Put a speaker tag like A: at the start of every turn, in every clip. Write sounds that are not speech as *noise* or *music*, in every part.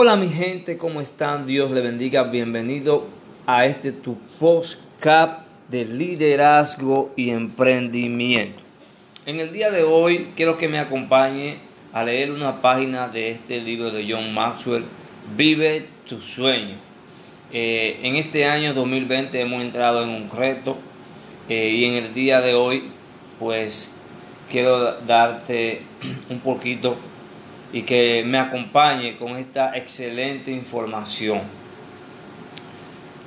A: Hola mi gente, ¿cómo están? Dios le bendiga. Bienvenido a este tu postcap de liderazgo y emprendimiento. En el día de hoy quiero que me acompañe a leer una página de este libro de John Maxwell, Vive tu sueño. Eh, en este año 2020 hemos entrado en un reto eh, y en el día de hoy pues quiero darte *clears throat* un poquito y que me acompañe con esta excelente información.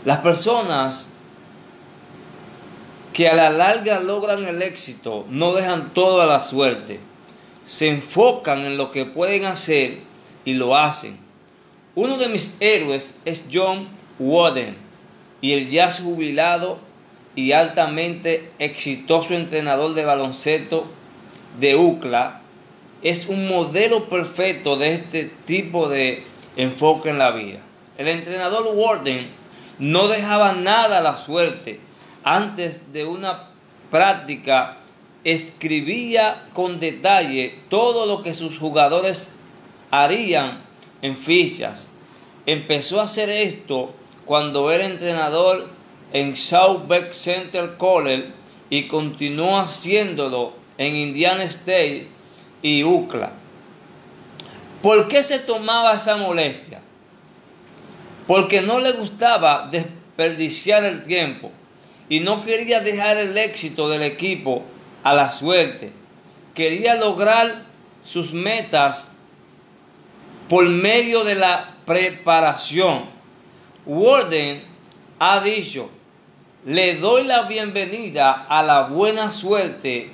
A: Las personas que a la larga logran el éxito no dejan todo a la suerte, se enfocan en lo que pueden hacer y lo hacen. Uno de mis héroes es John Wooden y el ya jubilado y altamente exitoso entrenador de baloncesto de UCLA es un modelo perfecto de este tipo de enfoque en la vida. El entrenador Warden no dejaba nada a la suerte. Antes de una práctica escribía con detalle todo lo que sus jugadores harían en fichas. Empezó a hacer esto cuando era entrenador en South Beck Center College y continuó haciéndolo en Indiana State y UCLA. ¿Por qué se tomaba esa molestia? Porque no le gustaba desperdiciar el tiempo y no quería dejar el éxito del equipo a la suerte. Quería lograr sus metas por medio de la preparación. Warden ha dicho, le doy la bienvenida a la buena suerte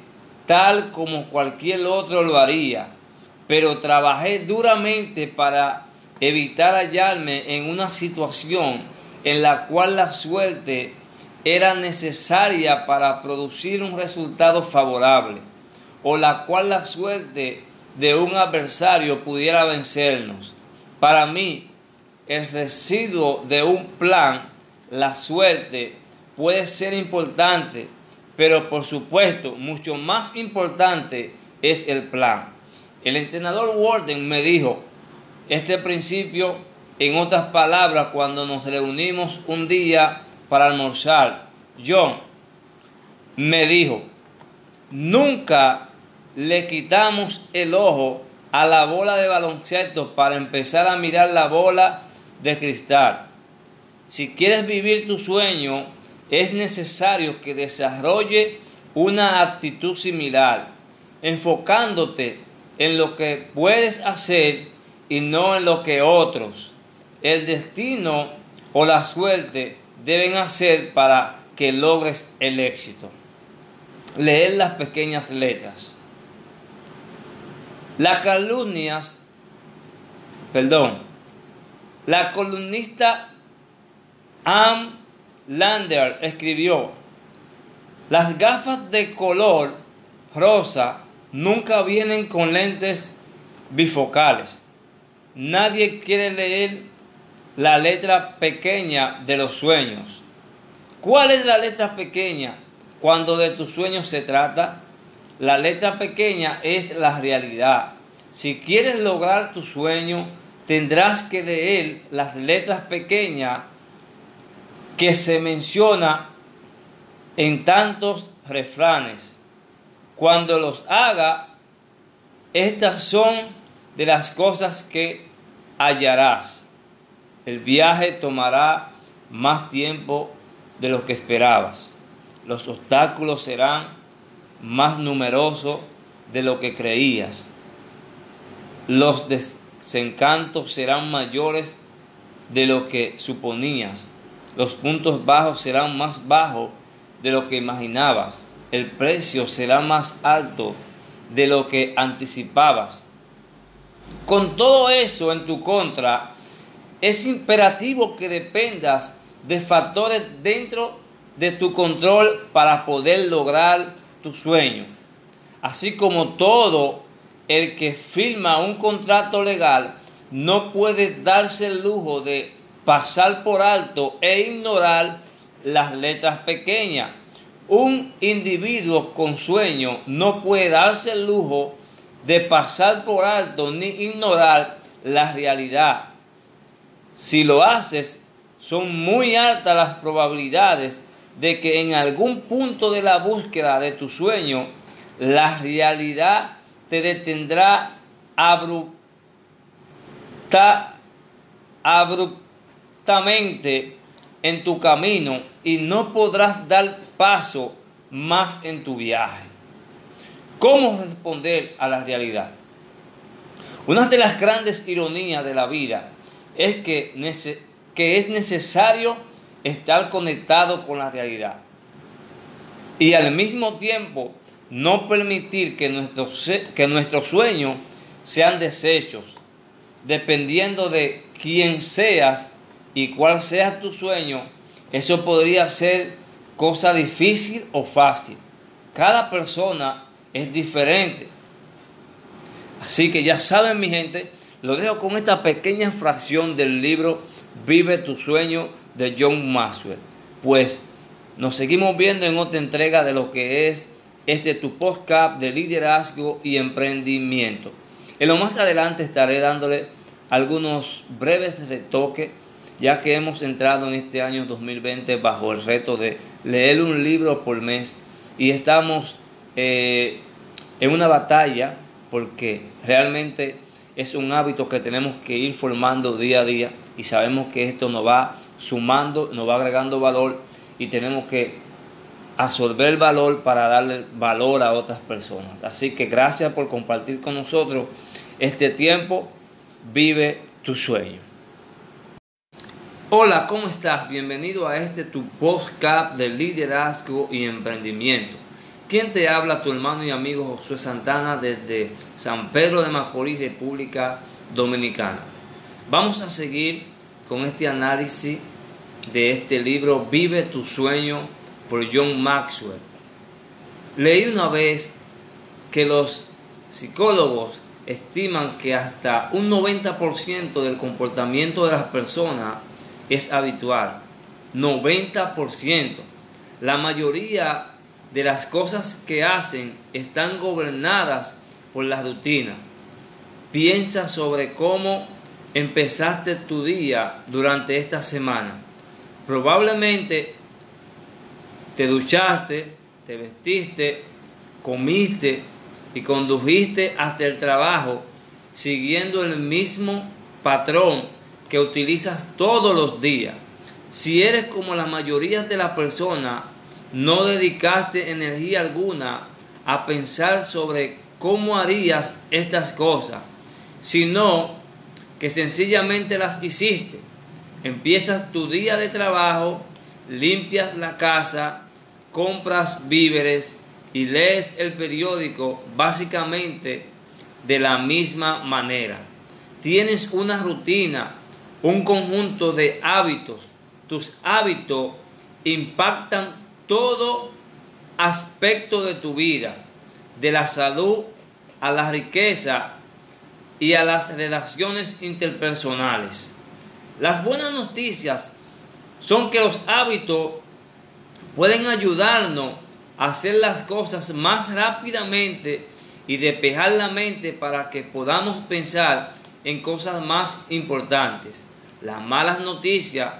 A: tal como cualquier otro lo haría, pero trabajé duramente para evitar hallarme en una situación en la cual la suerte era necesaria para producir un resultado favorable, o la cual la suerte de un adversario pudiera vencernos. Para mí, el residuo de un plan, la suerte, puede ser importante, pero por supuesto, mucho más importante es el plan. El entrenador Warden me dijo este principio, en otras palabras, cuando nos reunimos un día para almorzar. John me dijo, nunca le quitamos el ojo a la bola de baloncesto para empezar a mirar la bola de cristal. Si quieres vivir tu sueño, es necesario que desarrolle una actitud similar, enfocándote en lo que puedes hacer y no en lo que otros, el destino o la suerte deben hacer para que logres el éxito. Leer las pequeñas letras. Las calumnias, perdón, la columnista Am Lander escribió, las gafas de color rosa nunca vienen con lentes bifocales. Nadie quiere leer la letra pequeña de los sueños. ¿Cuál es la letra pequeña cuando de tus sueños se trata? La letra pequeña es la realidad. Si quieres lograr tu sueño, tendrás que leer las letras pequeñas que se menciona en tantos refranes. Cuando los haga, estas son de las cosas que hallarás. El viaje tomará más tiempo de lo que esperabas. Los obstáculos serán más numerosos de lo que creías. Los desencantos serán mayores de lo que suponías los puntos bajos serán más bajos de lo que imaginabas. El precio será más alto de lo que anticipabas. Con todo eso en tu contra, es imperativo que dependas de factores dentro de tu control para poder lograr tu sueño. Así como todo el que firma un contrato legal no puede darse el lujo de pasar por alto e ignorar las letras pequeñas. Un individuo con sueño no puede darse el lujo de pasar por alto ni ignorar la realidad. Si lo haces, son muy altas las probabilidades de que en algún punto de la búsqueda de tu sueño, la realidad te detendrá abrupta, en tu camino y no podrás dar paso más en tu viaje. ¿Cómo responder a la realidad? Una de las grandes ironías de la vida es que, es necesario estar conectado con la realidad y al mismo tiempo no permitir que nuestros, que nuestros sueños sean desechos, dependiendo de quién seas y cuál sea tu sueño, eso podría ser cosa difícil o fácil. Cada persona es diferente. Así que ya saben mi gente, lo dejo con esta pequeña fracción del libro Vive tu sueño de John Maxwell. Pues nos seguimos viendo en otra entrega de lo que es este tu podcast de liderazgo y emprendimiento. En lo más adelante estaré dándole algunos breves retoques, ya que hemos entrado en este año 2020 bajo el reto de leer un libro por mes y estamos eh, en una batalla porque realmente es un hábito que tenemos que ir formando día a día y sabemos que esto nos va sumando, nos va agregando valor y tenemos que absorber valor para darle valor a otras personas. Así que gracias por compartir con nosotros este tiempo. Vive tu sueño. Hola, ¿cómo estás? Bienvenido a este tu podcast de liderazgo y emprendimiento. ¿Quién te habla? Tu hermano y amigo Josué Santana desde San Pedro de Macorís, República Dominicana. Vamos a seguir con este análisis de este libro Vive tu sueño por John Maxwell. Leí una vez que los psicólogos estiman que hasta un 90% del comportamiento de las personas es habitual. 90%. La mayoría de las cosas que hacen están gobernadas por la rutina. Piensa sobre cómo empezaste tu día durante esta semana. Probablemente te duchaste, te vestiste, comiste y condujiste hasta el trabajo siguiendo el mismo patrón que utilizas todos los días. Si eres como la mayoría de las personas, no dedicaste energía alguna a pensar sobre cómo harías estas cosas, sino que sencillamente las hiciste. Empiezas tu día de trabajo, limpias la casa, compras víveres y lees el periódico básicamente de la misma manera. Tienes una rutina, un conjunto de hábitos. Tus hábitos impactan todo aspecto de tu vida, de la salud a la riqueza y a las relaciones interpersonales. Las buenas noticias son que los hábitos pueden ayudarnos a hacer las cosas más rápidamente y despejar la mente para que podamos pensar en cosas más importantes. Las malas noticias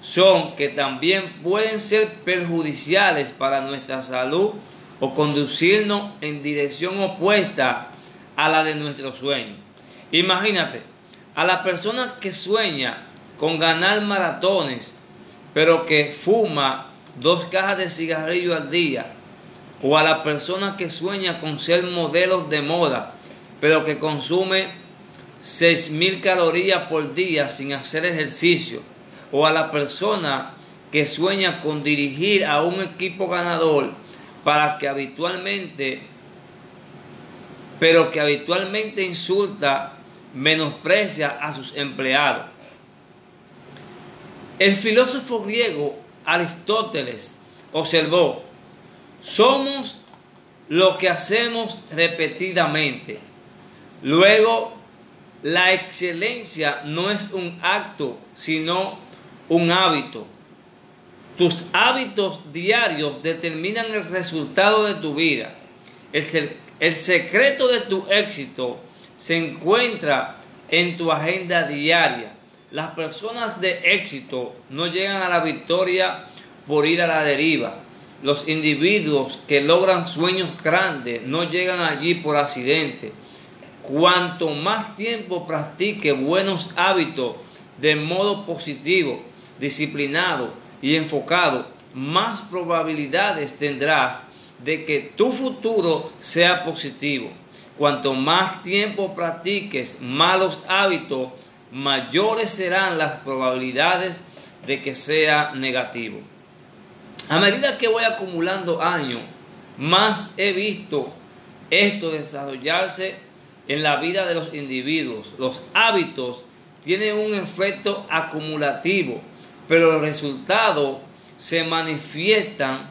A: son que también pueden ser perjudiciales para nuestra salud o conducirnos en dirección opuesta a la de nuestro sueño. Imagínate, a la persona que sueña con ganar maratones, pero que fuma dos cajas de cigarrillo al día, o a la persona que sueña con ser modelos de moda, pero que consume mil calorías por día sin hacer ejercicio, o a la persona que sueña con dirigir a un equipo ganador para que habitualmente pero que habitualmente insulta, menosprecia a sus empleados. El filósofo griego Aristóteles observó, somos lo que hacemos repetidamente. Luego, la excelencia no es un acto, sino un hábito. Tus hábitos diarios determinan el resultado de tu vida. El, el secreto de tu éxito se encuentra en tu agenda diaria. Las personas de éxito no llegan a la victoria por ir a la deriva. Los individuos que logran sueños grandes no llegan allí por accidente. Cuanto más tiempo practique buenos hábitos de modo positivo, disciplinado y enfocado, más probabilidades tendrás de que tu futuro sea positivo. Cuanto más tiempo practiques malos hábitos, mayores serán las probabilidades de que sea negativo. A medida que voy acumulando años, más he visto esto desarrollarse en la vida de los individuos. Los hábitos tienen un efecto acumulativo, pero los resultados se manifiestan,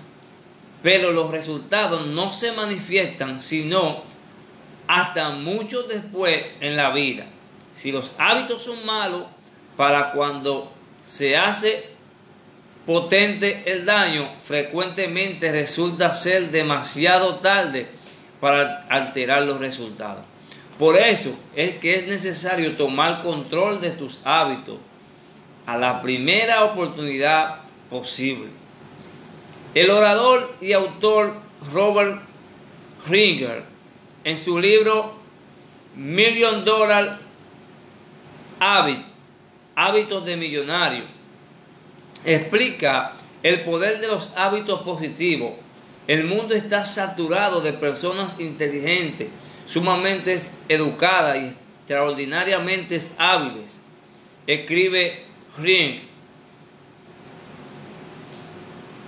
A: pero los resultados no se manifiestan sino hasta mucho después en la vida. Si los hábitos son malos, para cuando se hace potente el daño, frecuentemente resulta ser demasiado tarde para alterar los resultados. Por eso es que es necesario tomar control de tus hábitos a la primera oportunidad posible. El orador y autor Robert Ringer, en su libro Million Dollar Habit, Hábitos de Millonario, explica el poder de los hábitos positivos. El mundo está saturado de personas inteligentes sumamente educadas y extraordinariamente hábiles. Escribe Ring,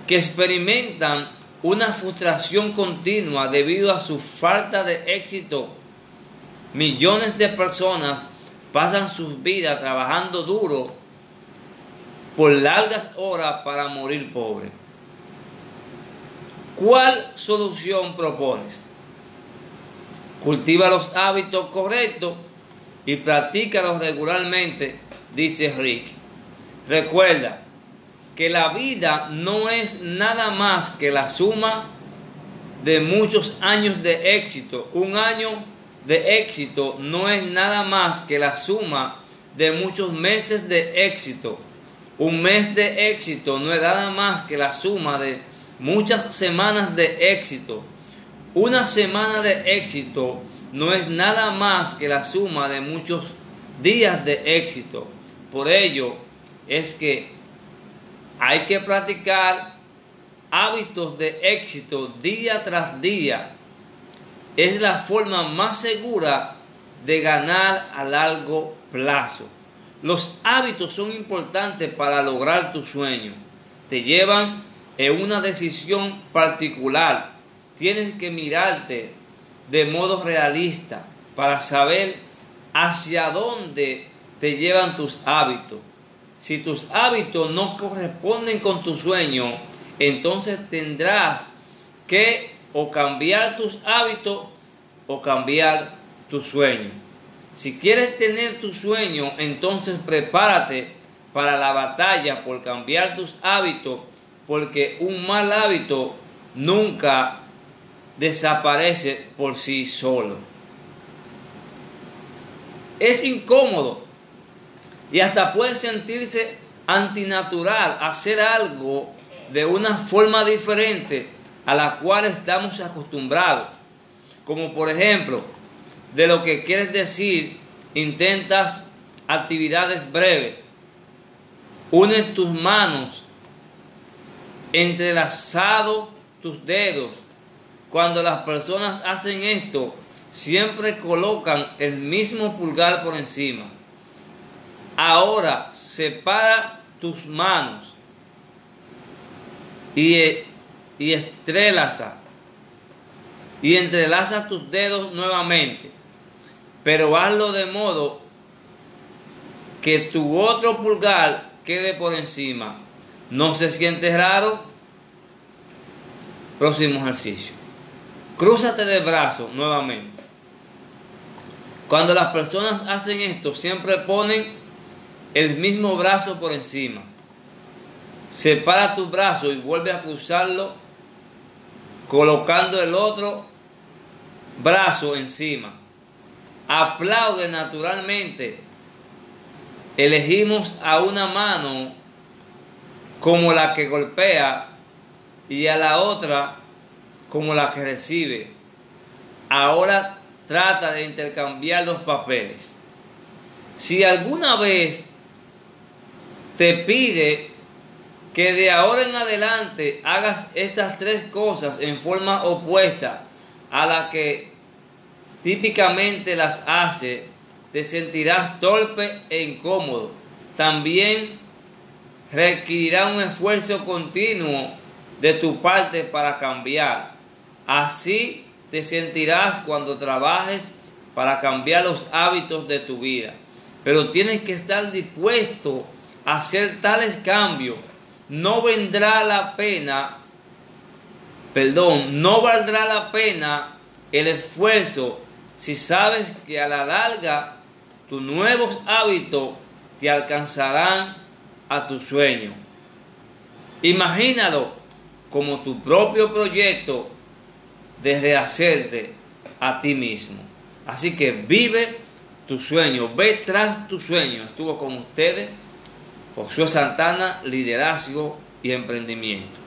A: que experimentan una frustración continua debido a su falta de éxito. Millones de personas pasan sus vidas trabajando duro por largas horas para morir pobres. ¿Cuál solución propones? Cultiva los hábitos correctos y practícalos regularmente, dice Rick. Recuerda que la vida no es nada más que la suma de muchos años de éxito. Un año de éxito no es nada más que la suma de muchos meses de éxito. Un mes de éxito no es nada más que la suma de muchas semanas de éxito. Una semana de éxito no es nada más que la suma de muchos días de éxito. Por ello es que hay que practicar hábitos de éxito día tras día. Es la forma más segura de ganar a largo plazo. Los hábitos son importantes para lograr tu sueño. Te llevan en una decisión particular tienes que mirarte de modo realista para saber hacia dónde te llevan tus hábitos. Si tus hábitos no corresponden con tu sueño, entonces tendrás que o cambiar tus hábitos o cambiar tu sueño. Si quieres tener tu sueño, entonces prepárate para la batalla por cambiar tus hábitos, porque un mal hábito nunca desaparece por sí solo. Es incómodo y hasta puede sentirse antinatural hacer algo de una forma diferente a la cual estamos acostumbrados. Como por ejemplo, de lo que quieres decir, intentas actividades breves, une tus manos, entrelazado tus dedos cuando las personas hacen esto, siempre colocan el mismo pulgar por encima. Ahora separa tus manos y, y estrelaza y entrelaza tus dedos nuevamente, pero hazlo de modo que tu otro pulgar quede por encima. ¿No se siente raro? Próximo ejercicio. Crúzate de brazo nuevamente. Cuando las personas hacen esto, siempre ponen el mismo brazo por encima. Separa tu brazo y vuelve a cruzarlo colocando el otro brazo encima. Aplaude naturalmente elegimos a una mano como la que golpea y a la otra como la que recibe. Ahora trata de intercambiar los papeles. Si alguna vez te pide que de ahora en adelante hagas estas tres cosas en forma opuesta a la que típicamente las hace, te sentirás torpe e incómodo. También requerirá un esfuerzo continuo de tu parte para cambiar. Así te sentirás cuando trabajes para cambiar los hábitos de tu vida. Pero tienes que estar dispuesto a hacer tales cambios. No vendrá la pena, perdón, no valdrá la pena el esfuerzo si sabes que a la larga tus nuevos hábitos te alcanzarán a tu sueño. Imagínalo como tu propio proyecto de rehacerte a ti mismo. Así que vive tu sueño, ve tras tu sueño. Estuvo con ustedes Josué Santana, liderazgo y emprendimiento.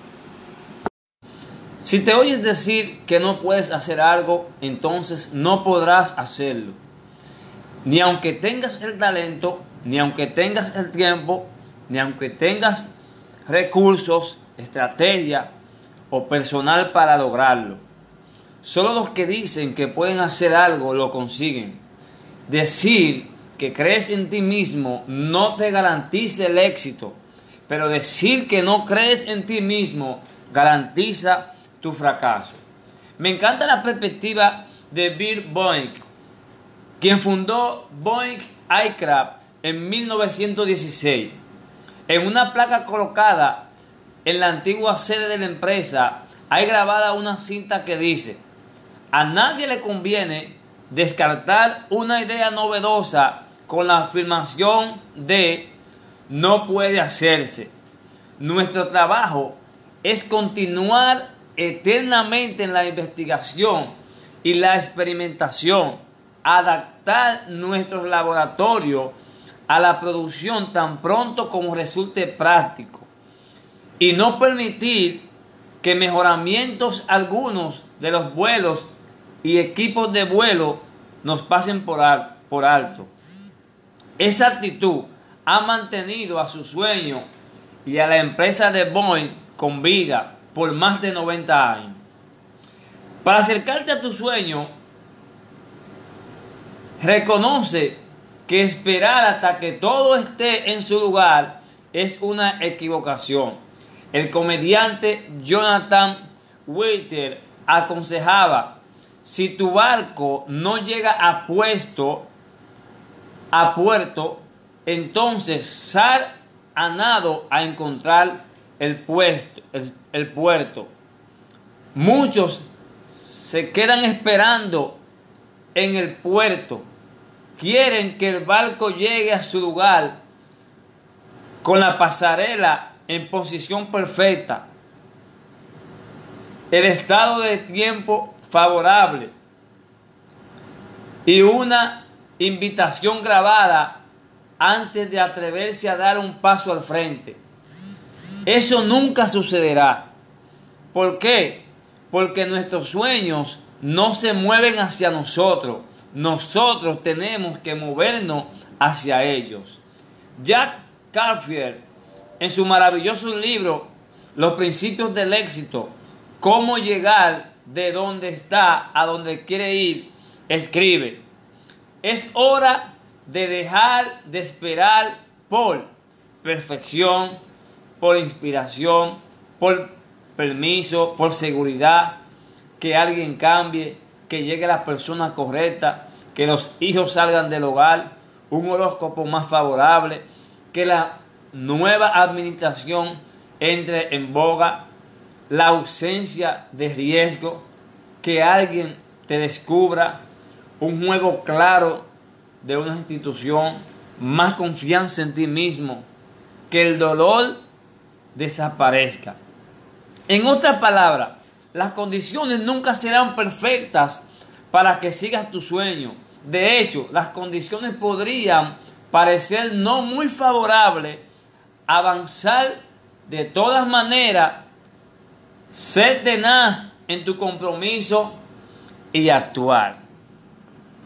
A: Si te oyes decir que no puedes hacer algo, entonces no podrás hacerlo. Ni aunque tengas el talento, ni aunque tengas el tiempo, ni aunque tengas recursos, estrategia o personal para lograrlo. Solo los que dicen que pueden hacer algo lo consiguen. Decir que crees en ti mismo no te garantiza el éxito, pero decir que no crees en ti mismo garantiza tu fracaso. Me encanta la perspectiva de Bill Boeing, quien fundó Boeing Aircraft en 1916. En una placa colocada en la antigua sede de la empresa hay grabada una cinta que dice, a nadie le conviene descartar una idea novedosa con la afirmación de no puede hacerse. Nuestro trabajo es continuar eternamente en la investigación y la experimentación, adaptar nuestros laboratorios a la producción tan pronto como resulte práctico y no permitir que mejoramientos algunos de los vuelos y equipos de vuelo nos pasen por, por alto. Esa actitud ha mantenido a su sueño y a la empresa de Boeing con vida por más de 90 años. Para acercarte a tu sueño, reconoce que esperar hasta que todo esté en su lugar es una equivocación. El comediante Jonathan Waiter aconsejaba, si tu barco no llega a puesto, a puerto, entonces sal a nado a encontrar el, el, puerto. Muchos se quedan esperando en el puerto. Quieren que el barco llegue a su lugar con la pasarela en posición perfecta. El estado de tiempo favorable y una invitación grabada antes de atreverse a dar un paso al frente. Eso nunca sucederá. ¿Por qué? Porque nuestros sueños no se mueven hacia nosotros. Nosotros tenemos que movernos hacia ellos. Jack Carfield, en su maravilloso libro Los principios del éxito, cómo llegar de donde está a donde quiere ir, escribe, es hora de dejar de esperar por perfección, por inspiración, por permiso, por seguridad, que alguien cambie, que llegue la persona correcta, que los hijos salgan del hogar, un horóscopo más favorable, que la nueva administración entre en boga, la ausencia de riesgo, que alguien te descubra, un juego claro de una institución, más confianza en ti mismo, que el dolor desaparezca. En otras palabras, las condiciones nunca serán perfectas para que sigas tu sueño. De hecho, las condiciones podrían parecer no muy favorable, avanzar de todas maneras, ser tenaz en tu compromiso y actuar.